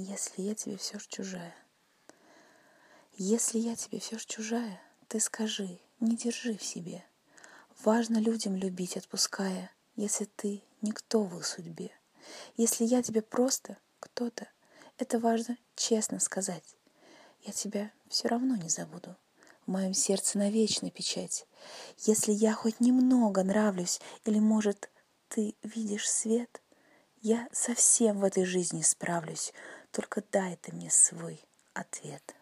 если я тебе все ж чужая. Если я тебе все ж чужая, ты скажи, не держи в себе. Важно людям любить, отпуская, если ты никто в их судьбе. Если я тебе просто кто-то, это важно честно сказать. Я тебя все равно не забуду. В моем сердце навечно печать. Если я хоть немного нравлюсь, или, может, ты видишь свет, я совсем в этой жизни справлюсь. Только дай ты мне свой ответ.